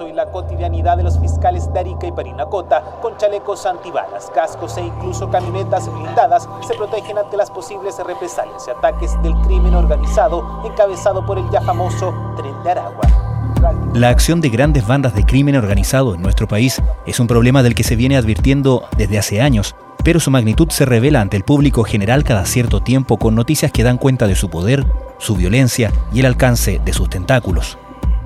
hoy la cotidianidad de los fiscales de Arica y Parinacota, con chalecos antibalas, cascos e incluso camionetas blindadas, se protegen ante las posibles represalias y ataques del crimen organizado encabezado por el ya famoso Tren de Aragua. La acción de grandes bandas de crimen organizado en nuestro país es un problema del que se viene advirtiendo desde hace años, pero su magnitud se revela ante el público general cada cierto tiempo con noticias que dan cuenta de su poder, su violencia y el alcance de sus tentáculos.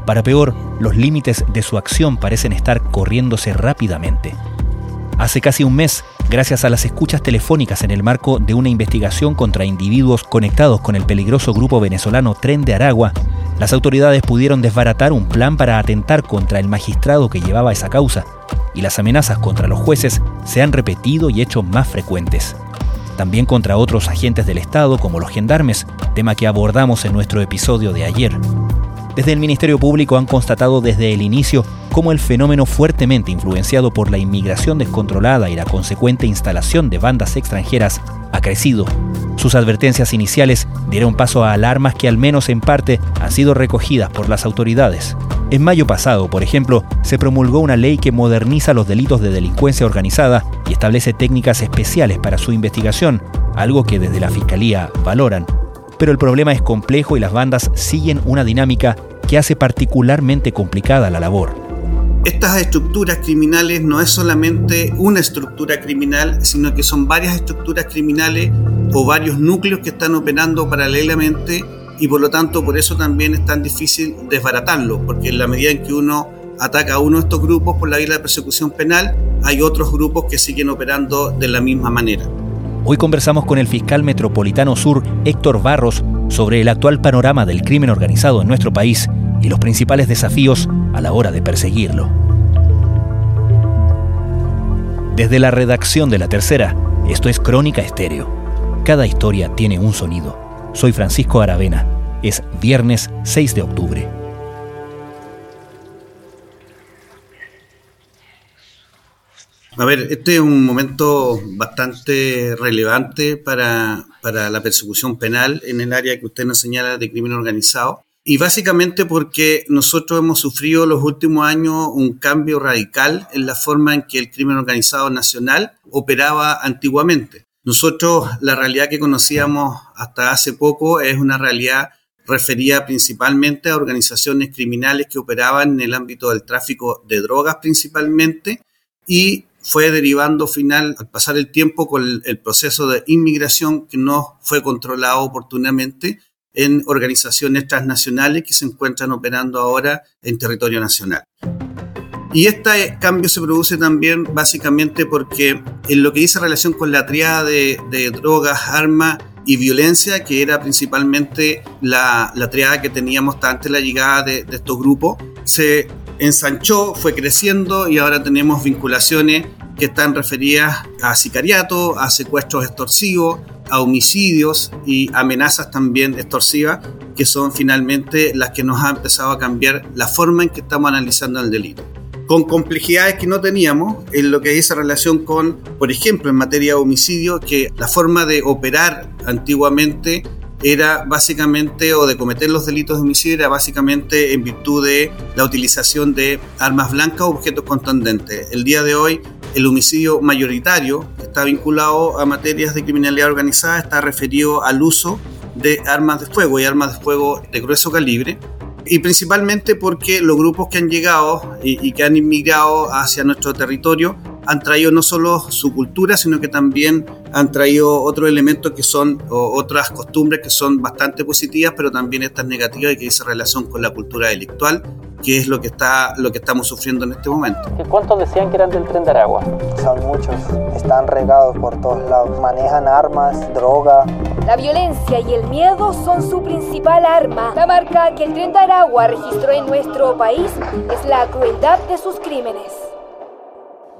Para peor, los límites de su acción parecen estar corriéndose rápidamente. Hace casi un mes, gracias a las escuchas telefónicas en el marco de una investigación contra individuos conectados con el peligroso grupo venezolano Tren de Aragua, las autoridades pudieron desbaratar un plan para atentar contra el magistrado que llevaba esa causa, y las amenazas contra los jueces se han repetido y hecho más frecuentes. También contra otros agentes del Estado como los gendarmes, tema que abordamos en nuestro episodio de ayer. Desde el Ministerio Público han constatado desde el inicio cómo el fenómeno fuertemente influenciado por la inmigración descontrolada y la consecuente instalación de bandas extranjeras ha crecido. Sus advertencias iniciales dieron paso a alarmas que al menos en parte han sido recogidas por las autoridades. En mayo pasado, por ejemplo, se promulgó una ley que moderniza los delitos de delincuencia organizada y establece técnicas especiales para su investigación, algo que desde la Fiscalía valoran pero el problema es complejo y las bandas siguen una dinámica que hace particularmente complicada la labor. Estas estructuras criminales no es solamente una estructura criminal, sino que son varias estructuras criminales o varios núcleos que están operando paralelamente y por lo tanto por eso también es tan difícil desbaratarlo, porque en la medida en que uno ataca a uno de estos grupos por la vía de la persecución penal, hay otros grupos que siguen operando de la misma manera. Hoy conversamos con el fiscal metropolitano sur, Héctor Barros, sobre el actual panorama del crimen organizado en nuestro país y los principales desafíos a la hora de perseguirlo. Desde la redacción de La Tercera, esto es Crónica Estéreo. Cada historia tiene un sonido. Soy Francisco Aravena. Es viernes 6 de octubre. A ver, este es un momento bastante relevante para, la persecución penal en el área que usted nos señala de crimen organizado. Y básicamente porque nosotros hemos sufrido los últimos años un cambio radical en la forma en que el crimen organizado nacional operaba antiguamente. Nosotros la realidad que conocíamos hasta hace poco es una realidad referida principalmente a organizaciones criminales que operaban en el ámbito del tráfico de drogas principalmente y fue derivando final, al pasar el tiempo, con el, proceso de inmigración que no fue controlado oportunamente en organizaciones transnacionales que se encuentran operando ahora en territorio nacional. Y este cambio se produce también básicamente porque en lo que dice relación con la triada de, drogas, armas y violencia, que era principalmente la, la triada que teníamos antes de la llegada de, de estos grupos, se ensanchó, fue creciendo y ahora tenemos vinculaciones que están referidas a sicariato, a secuestros extorsivos, a homicidios y amenazas también extorsivas, que son finalmente las que nos han empezado a cambiar la forma en que estamos analizando el delito. Con complejidades que no teníamos en lo que dice relación con, por ejemplo, en materia de homicidio, que la forma de operar antiguamente era básicamente, o de cometer los delitos de homicidio, era básicamente en virtud de la utilización de armas blancas o objetos contundentes. El día de hoy, el homicidio mayoritario, está vinculado a materias de criminalidad organizada, está referido al uso de armas de fuego y armas de fuego de grueso calibre, y principalmente porque los grupos que han llegado y, y que han inmigrado hacia nuestro territorio han traído no solo su cultura, sino que también han traído otros elementos que son, otras costumbres que son bastante positivas, pero también estas negativas y que dice relación con la cultura delictual, que es lo que, está, lo que estamos sufriendo en este momento. ¿Cuántos decían que eran del tren de Aragua? Son muchos, están regados por todos lados, manejan armas, droga. La violencia y el miedo son su principal arma. La marca que el tren de Aragua registró en nuestro país es la crueldad de sus crímenes.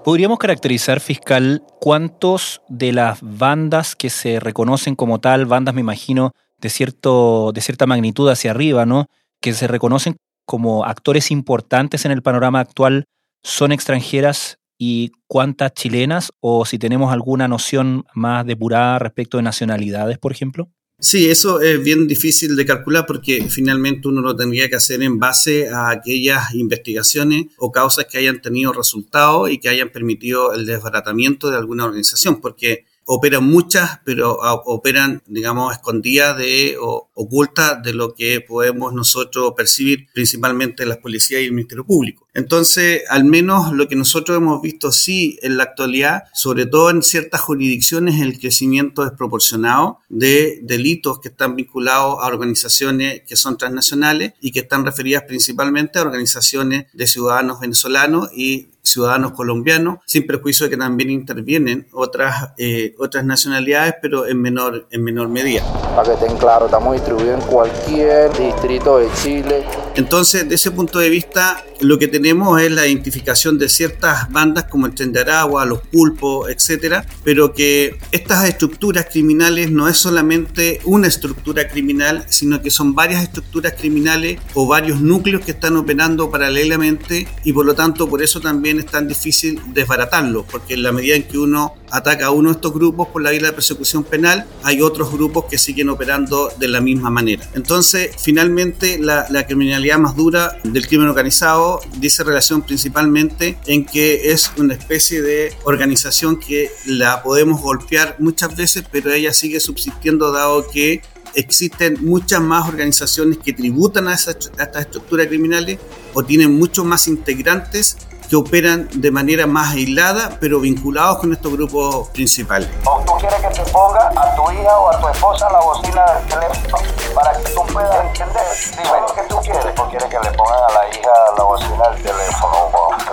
¿Podríamos caracterizar, fiscal, cuántos de las bandas que se reconocen como tal, bandas me imagino de, cierto, de cierta magnitud hacia arriba, ¿no? que se reconocen como actores importantes en el panorama actual, son extranjeras y cuántas chilenas, o si tenemos alguna noción más depurada respecto de nacionalidades, por ejemplo? Sí, eso es bien difícil de calcular porque finalmente uno lo tendría que hacer en base a aquellas investigaciones o causas que hayan tenido resultados y que hayan permitido el desbaratamiento de alguna organización, porque operan muchas, pero operan, digamos, escondidas de, o ocultas de lo que podemos nosotros percibir, principalmente las policías y el Ministerio Público. Entonces, al menos lo que nosotros hemos visto sí en la actualidad, sobre todo en ciertas jurisdicciones, el crecimiento desproporcionado de delitos que están vinculados a organizaciones que son transnacionales y que están referidas principalmente a organizaciones de ciudadanos venezolanos y ciudadanos colombianos, sin perjuicio de que también intervienen otras, eh, otras nacionalidades, pero en menor, en menor medida. Para que estén claros, estamos distribuidos en cualquier distrito de Chile. Entonces, de ese punto de vista, lo que tenemos es la identificación de ciertas bandas como el Tren de Aragua, los pulpos, etcétera, pero que estas estructuras criminales no es solamente una estructura criminal, sino que son varias estructuras criminales o varios núcleos que están operando paralelamente y por lo tanto por eso también es tan difícil desbaratarlo, porque en la medida en que uno ataca a uno de estos grupos por la vía de persecución penal, hay otros grupos que siguen operando de la misma manera. Entonces, finalmente, la, la criminalidad más dura del crimen organizado dice relación principalmente en que es una especie de organización que la podemos golpear muchas veces, pero ella sigue subsistiendo dado que existen muchas más organizaciones que tributan a, a estas estructuras criminales o tienen muchos más integrantes que operan de manera más aislada, pero vinculados con estos grupos principales. ¿O tú quieres que te ponga a tu hija o a tu esposa la bocina del teléfono para que tú puedas entender? Dime, ¿qué tú quieres? ¿O quieres que le pongan a la hija la bocina del teléfono?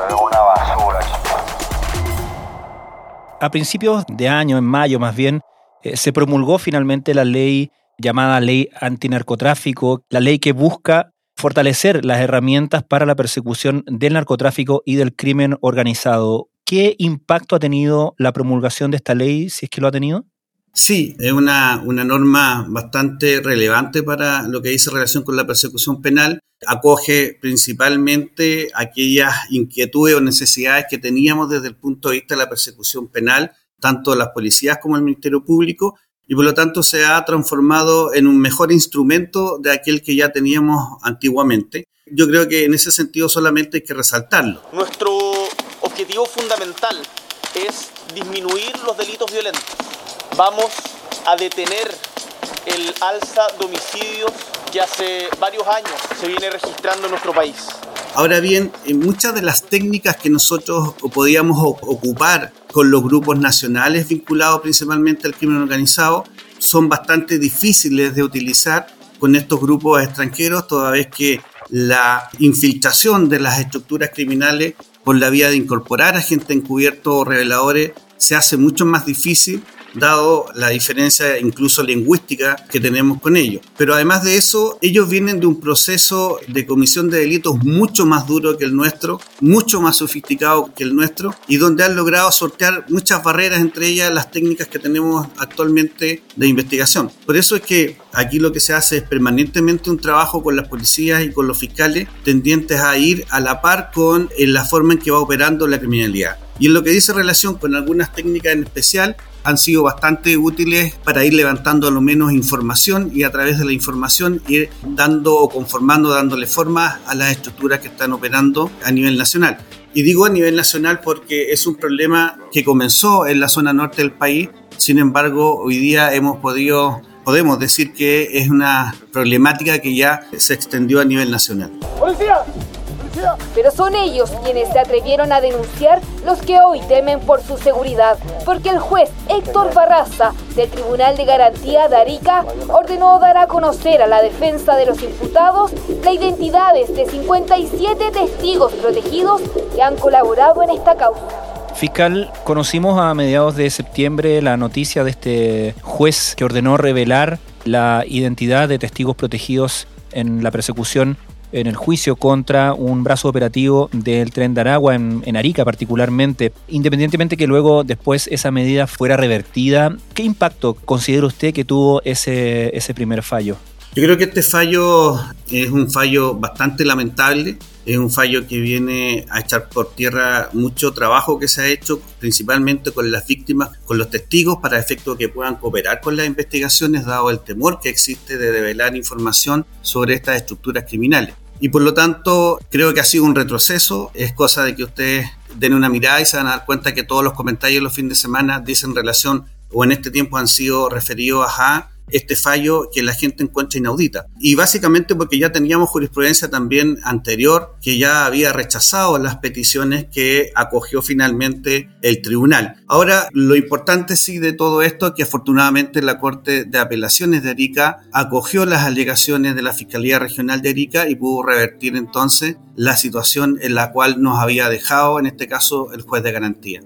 es una basura, A principios de año, en mayo más bien, eh, se promulgó finalmente la ley llamada Ley Antinarcotráfico, la ley que busca fortalecer las herramientas para la persecución del narcotráfico y del crimen organizado. ¿Qué impacto ha tenido la promulgación de esta ley, si es que lo ha tenido? Sí, es una, una norma bastante relevante para lo que dice relación con la persecución penal. Acoge principalmente aquellas inquietudes o necesidades que teníamos desde el punto de vista de la persecución penal, tanto las policías como el Ministerio Público, y por lo tanto se ha transformado en un mejor instrumento de aquel que ya teníamos antiguamente. Yo creo que en ese sentido solamente hay que resaltarlo. Nuestro objetivo fundamental es disminuir los delitos violentos. Vamos a detener el alza de homicidios que hace varios años se viene registrando en nuestro país. Ahora bien, en muchas de las técnicas que nosotros podíamos ocupar con los grupos nacionales vinculados principalmente al crimen organizado son bastante difíciles de utilizar con estos grupos extranjeros, toda vez que la infiltración de las estructuras criminales por la vía de incorporar a gente encubierto o reveladores se hace mucho más difícil dado la diferencia incluso lingüística que tenemos con ellos. Pero además de eso, ellos vienen de un proceso de comisión de delitos mucho más duro que el nuestro, mucho más sofisticado que el nuestro, y donde han logrado sortear muchas barreras, entre ellas las técnicas que tenemos actualmente de investigación. Por eso es que aquí lo que se hace es permanentemente un trabajo con las policías y con los fiscales tendientes a ir a la par con la forma en que va operando la criminalidad. Y en lo que dice relación con algunas técnicas en especial, han sido bastante útiles para ir levantando a lo menos información y a través de la información ir dando o conformando, dándole forma a las estructuras que están operando a nivel nacional. Y digo a nivel nacional porque es un problema que comenzó en la zona norte del país, sin embargo hoy día hemos podido, podemos decir que es una problemática que ya se extendió a nivel nacional. Pero son ellos quienes se atrevieron a denunciar los que hoy temen por su seguridad, porque el juez Héctor Barraza del Tribunal de Garantía de Arica ordenó dar a conocer a la defensa de los imputados la identidades de 57 testigos protegidos que han colaborado en esta causa. Fiscal, conocimos a mediados de septiembre la noticia de este juez que ordenó revelar la identidad de testigos protegidos en la persecución en el juicio contra un brazo operativo del tren de Aragua en, Arica particularmente, independientemente que luego después esa medida fuera revertida, ¿qué impacto considera usted que tuvo ese, ese primer fallo? Yo creo que este fallo es un fallo bastante lamentable, es un fallo que viene a echar por tierra mucho trabajo que se ha hecho, principalmente con las víctimas, con los testigos, para efecto que puedan cooperar con las investigaciones, dado el temor que existe de develar información sobre estas estructuras criminales. Y por lo tanto, creo que ha sido un retroceso, es cosa de que ustedes den una mirada y se van a dar cuenta que todos los comentarios los fines de semana dicen relación o en este tiempo han sido referidos a este fallo que la gente encuentra inaudita. Y básicamente porque ya teníamos jurisprudencia también anterior que ya había rechazado las peticiones que acogió finalmente el tribunal. Ahora, lo importante sí de todo esto es que afortunadamente la Corte de Apelaciones de Arica acogió las alegaciones de la Fiscalía Regional de Arica y pudo revertir entonces la situación en la cual nos había dejado, en este caso, el juez de garantía.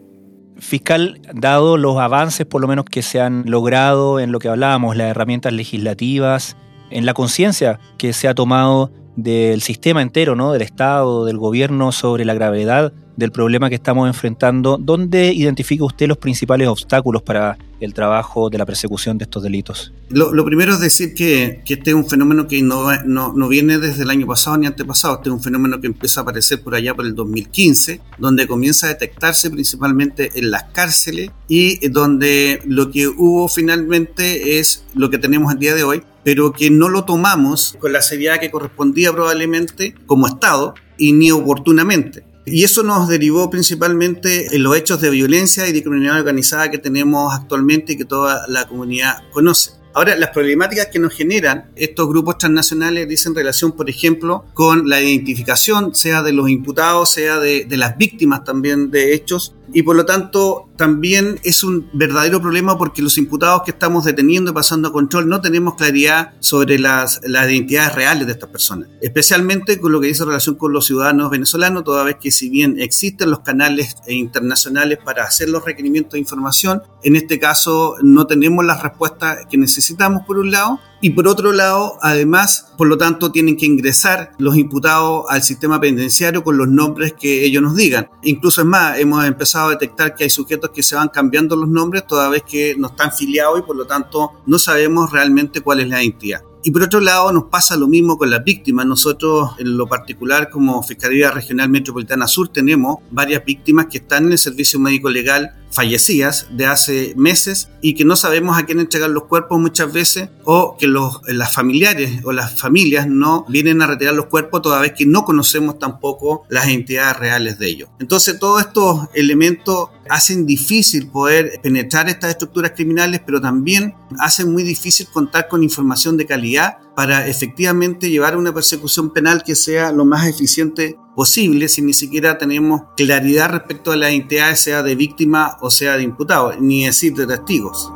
Fiscal, dado los avances por lo menos que se han logrado en lo que hablábamos, las herramientas legislativas, en la conciencia que se ha tomado del sistema entero, ¿no? del Estado, del gobierno sobre la gravedad del problema que estamos enfrentando, ¿dónde identifica usted los principales obstáculos para el trabajo de la persecución de estos delitos? Lo, primero es decir que, este es un fenómeno que no, no, viene desde el año pasado ni antepasado, este es un fenómeno que empieza a aparecer por allá por el 2015, donde comienza a detectarse principalmente en las cárceles y donde lo que hubo finalmente es lo que tenemos el día de hoy, pero que no lo tomamos con la seriedad que correspondía probablemente como Estado y ni oportunamente. Y eso nos derivó principalmente en los hechos de violencia y de criminalidad organizada que tenemos actualmente y que toda la comunidad conoce. Ahora, las problemáticas que nos generan estos grupos transnacionales dicen relación, por ejemplo, con la identificación, sea de los imputados, sea de, de las víctimas también de hechos, y por lo tanto también es un verdadero problema porque los imputados que estamos deteniendo y pasando a control no tenemos claridad sobre las, las identidades reales de estas personas, especialmente con lo que dice relación con los ciudadanos venezolanos, toda vez que si bien existen los canales internacionales para hacer los requerimientos de información, en este caso no tenemos las respuestas que necesitamos por un lado y por otro lado, además, por lo tanto, tienen que ingresar los imputados al sistema penitenciario con los nombres que ellos nos digan. Incluso es más, hemos empezado a detectar que hay sujetos que se van cambiando los nombres toda vez que no están filiados y por lo tanto no sabemos realmente cuál es la identidad. Y por otro lado, nos pasa lo mismo con las víctimas. Nosotros, en lo particular, como Fiscalía Regional Metropolitana Sur, tenemos varias víctimas que están en el servicio médico legal fallecidas de hace meses y que no sabemos a quién entregar los cuerpos muchas veces o que los, las familiares o las familias no vienen a retirar los cuerpos toda vez que no conocemos tampoco las entidades reales de ellos. Entonces todos estos elementos hacen difícil poder penetrar estas estructuras criminales, pero también hacen muy difícil contar con información de calidad para efectivamente llevar una persecución penal que sea lo más eficiente posible si ni siquiera tenemos claridad respecto a la identidad, sea de víctima o sea de imputado, ni decir de testigos.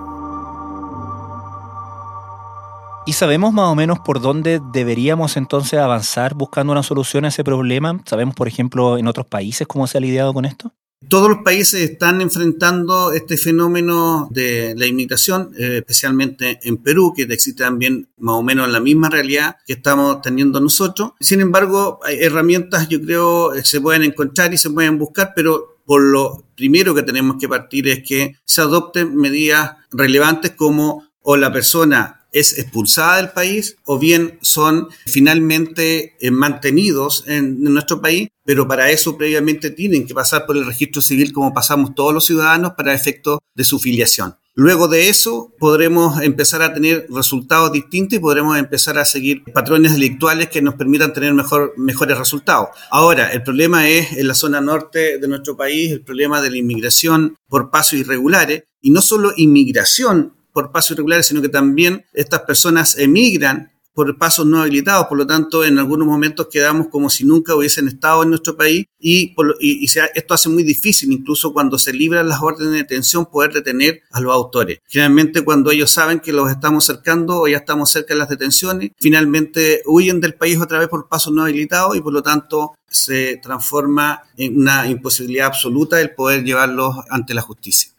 ¿Y sabemos más o menos por dónde deberíamos entonces avanzar buscando una solución a ese problema? ¿Sabemos, por ejemplo, en otros países cómo se ha lidiado con esto? Todos los países están enfrentando este fenómeno de la inmigración, eh, especialmente en Perú, que existe también más o menos la misma realidad que estamos teniendo nosotros. Sin embargo, hay herramientas, yo creo, eh, se pueden encontrar y se pueden buscar, pero por lo primero que tenemos que partir es que se adopten medidas relevantes como o la persona es expulsada del país o bien son finalmente eh, mantenidos en, nuestro país, pero para eso previamente tienen que pasar por el registro civil como pasamos todos los ciudadanos para efecto de su filiación. Luego de eso podremos empezar a tener resultados distintos y podremos empezar a seguir patrones delictuales que nos permitan tener mejor, mejores resultados. Ahora, el problema es en la zona norte de nuestro país, el problema de la inmigración por pasos irregulares, y no solo inmigración por pasos irregulares, sino que también estas personas emigran por pasos no habilitados, por lo tanto en algunos momentos quedamos como si nunca hubiesen estado en nuestro país y, y, esto hace muy difícil incluso cuando se libran las órdenes de detención poder detener a los autores. Generalmente cuando ellos saben que los estamos cercando o ya estamos cerca de las detenciones, finalmente huyen del país otra vez por pasos no habilitados y por lo tanto se transforma en una imposibilidad absoluta el poder llevarlos ante la justicia.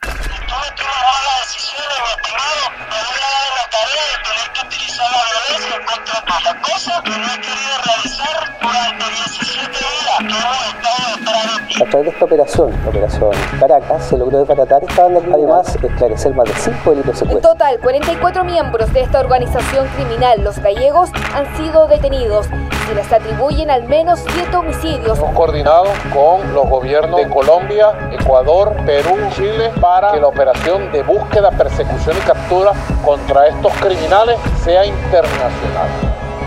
Través de esta operación, la operación Caracas, se logró desbaratar esta banda además esclarecer más de cinco delitos secuestros. En total, 44 miembros de esta organización criminal, los gallegos, han sido detenidos y les atribuyen al menos siete homicidios. Hemos coordinado con los gobiernos de Colombia, Ecuador, Perú, Chile para que la operación de búsqueda, persecución y captura contra estos criminales sea internacional.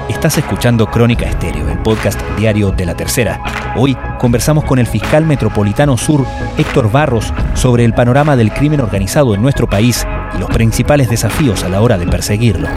Estás escuchando Crónica Estéreo, el podcast diario de la tercera. Hoy conversamos con el fiscal metropolitano sur, Héctor Barros, sobre el panorama del crimen organizado en nuestro país y los principales desafíos a la hora de perseguirlo.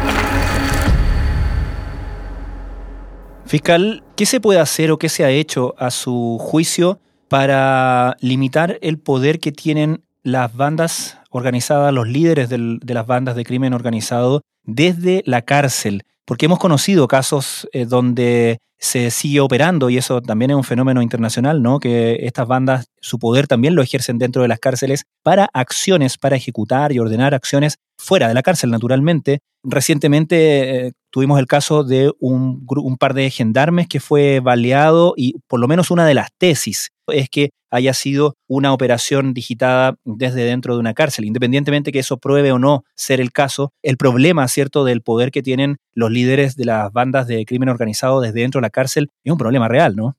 Fiscal, ¿qué se puede hacer o qué se ha hecho a su juicio para limitar el poder que tienen las bandas organizadas, los líderes de las bandas de crimen organizado desde la cárcel? Porque hemos conocido casos eh, donde se sigue operando y eso también es un fenómeno internacional, ¿no? Que estas bandas su poder también lo ejercen dentro de las cárceles para acciones, para ejecutar y ordenar acciones fuera de la cárcel, naturalmente. Recientemente eh, tuvimos el caso de un, un, par de gendarmes que fue baleado y por lo menos una de las tesis es que haya sido una operación digitada desde dentro de una cárcel. Independientemente que eso pruebe o no ser el caso, el problema, ¿cierto?, del poder que tienen los líderes de las bandas de crimen organizado desde dentro de la cárcel es un problema real, ¿no?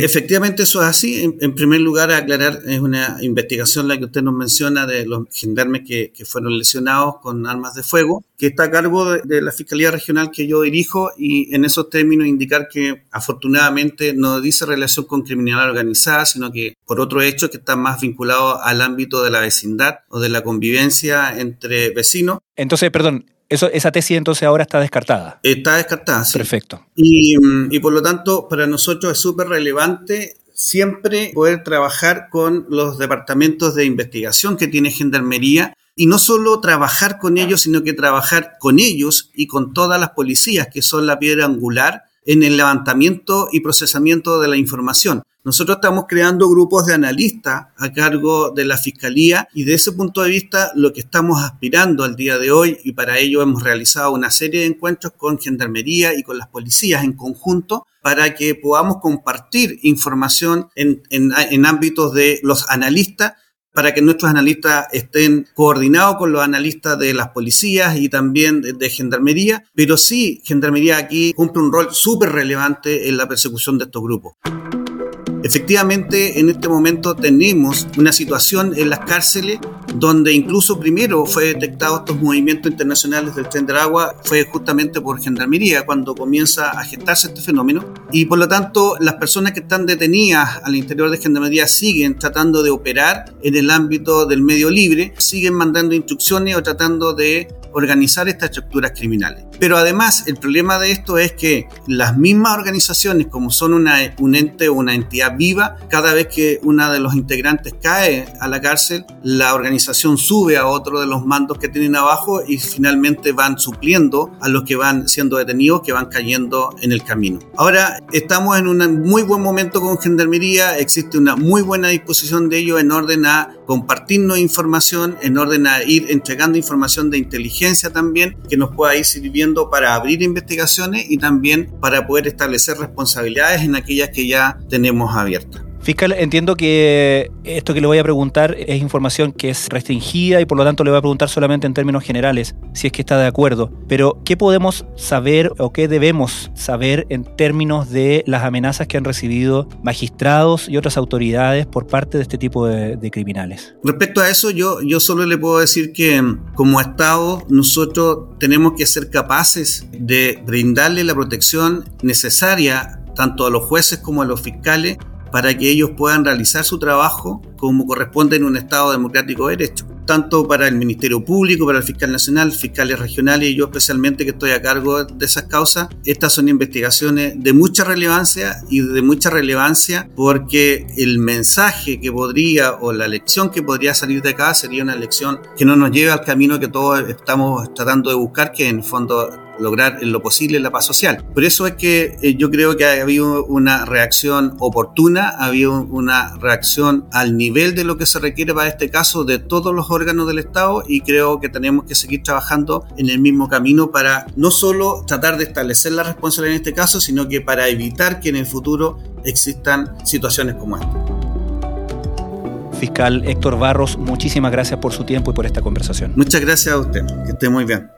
Efectivamente, eso es así. En, primer lugar, aclarar, es una investigación la que usted nos menciona de los gendarmes que, fueron lesionados con armas de fuego, que está a cargo de, la Fiscalía Regional que yo dirijo y en esos términos indicar que afortunadamente no dice relación con criminalidad organizada, sino que por otro hecho que está más vinculado al ámbito de la vecindad o de la convivencia entre vecinos. Entonces, perdón, eso, esa tesis entonces ahora está descartada. Está descartada, sí. Perfecto. Y, y por lo tanto, para nosotros es súper relevante siempre poder trabajar con los departamentos de investigación que tiene Gendarmería y no solo trabajar con ellos, sino que trabajar con ellos y con todas las policías, que son la piedra angular en el levantamiento y procesamiento de la información. Nosotros estamos creando grupos de analistas a cargo de la Fiscalía y de ese punto de vista lo que estamos aspirando al día de hoy y para ello hemos realizado una serie de encuentros con Gendarmería y con las policías en conjunto para que podamos compartir información en, en ámbitos de los analistas para que nuestros analistas estén coordinados con los analistas de las policías y también de, Gendarmería, pero sí, Gendarmería aquí cumple un rol súper relevante en la persecución de estos grupos. Efectivamente, en este momento tenemos una situación en las cárceles donde incluso primero fue detectado estos movimientos internacionales del tren del agua, fue justamente por Gendarmería cuando comienza a gestarse este fenómeno. Y por lo tanto, las personas que están detenidas al interior de Gendarmería siguen tratando de operar en el ámbito del medio libre, siguen mandando instrucciones o tratando de organizar estas estructuras criminales. Pero además, el problema de esto es que las mismas organizaciones, como son una, un ente o una entidad viva, cada vez que una de los integrantes cae a la cárcel, la organización sube a otro de los mandos que tienen abajo y finalmente van supliendo a los que van siendo detenidos, que van cayendo en el camino. Ahora, estamos en un muy buen momento con Gendarmería, existe una muy buena disposición de ellos en orden a compartirnos información, en orden a ir entregando información de inteligencia también, que nos pueda ir sirviendo para abrir investigaciones y también para poder establecer responsabilidades en aquellas que ya tenemos abiertas. Fiscal, entiendo que esto que le voy a preguntar es información que es restringida y por lo tanto le voy a preguntar solamente en términos generales, si es que está de acuerdo. Pero, ¿qué podemos saber o qué debemos saber en términos de las amenazas que han recibido magistrados y otras autoridades por parte de este tipo de, criminales? Respecto a eso, yo, yo solo le puedo decir que como Estado nosotros tenemos que ser capaces de brindarle la protección necesaria tanto a los jueces como a los fiscales para que ellos puedan realizar su trabajo como corresponde en un Estado democrático de derecho. Tanto para el Ministerio Público, para el Fiscal Nacional, fiscales regionales y yo especialmente que estoy a cargo de esas causas, estas son investigaciones de mucha relevancia y de mucha relevancia porque el mensaje que podría o la lección que podría salir de acá sería una lección que no nos lleve al camino que todos estamos tratando de buscar, que en fondo lograr en lo posible la paz social. Por eso es que eh, yo creo que ha habido una reacción oportuna, ha habido una reacción al nivel de lo que se requiere para este caso de todos los órganos del Estado y creo que tenemos que seguir trabajando en el mismo camino para no solo tratar de establecer la responsabilidad en este caso, sino que para evitar que en el futuro existan situaciones como esta. Fiscal Héctor Barros, muchísimas gracias por su tiempo y por esta conversación. Muchas gracias a usted, que esté muy bien.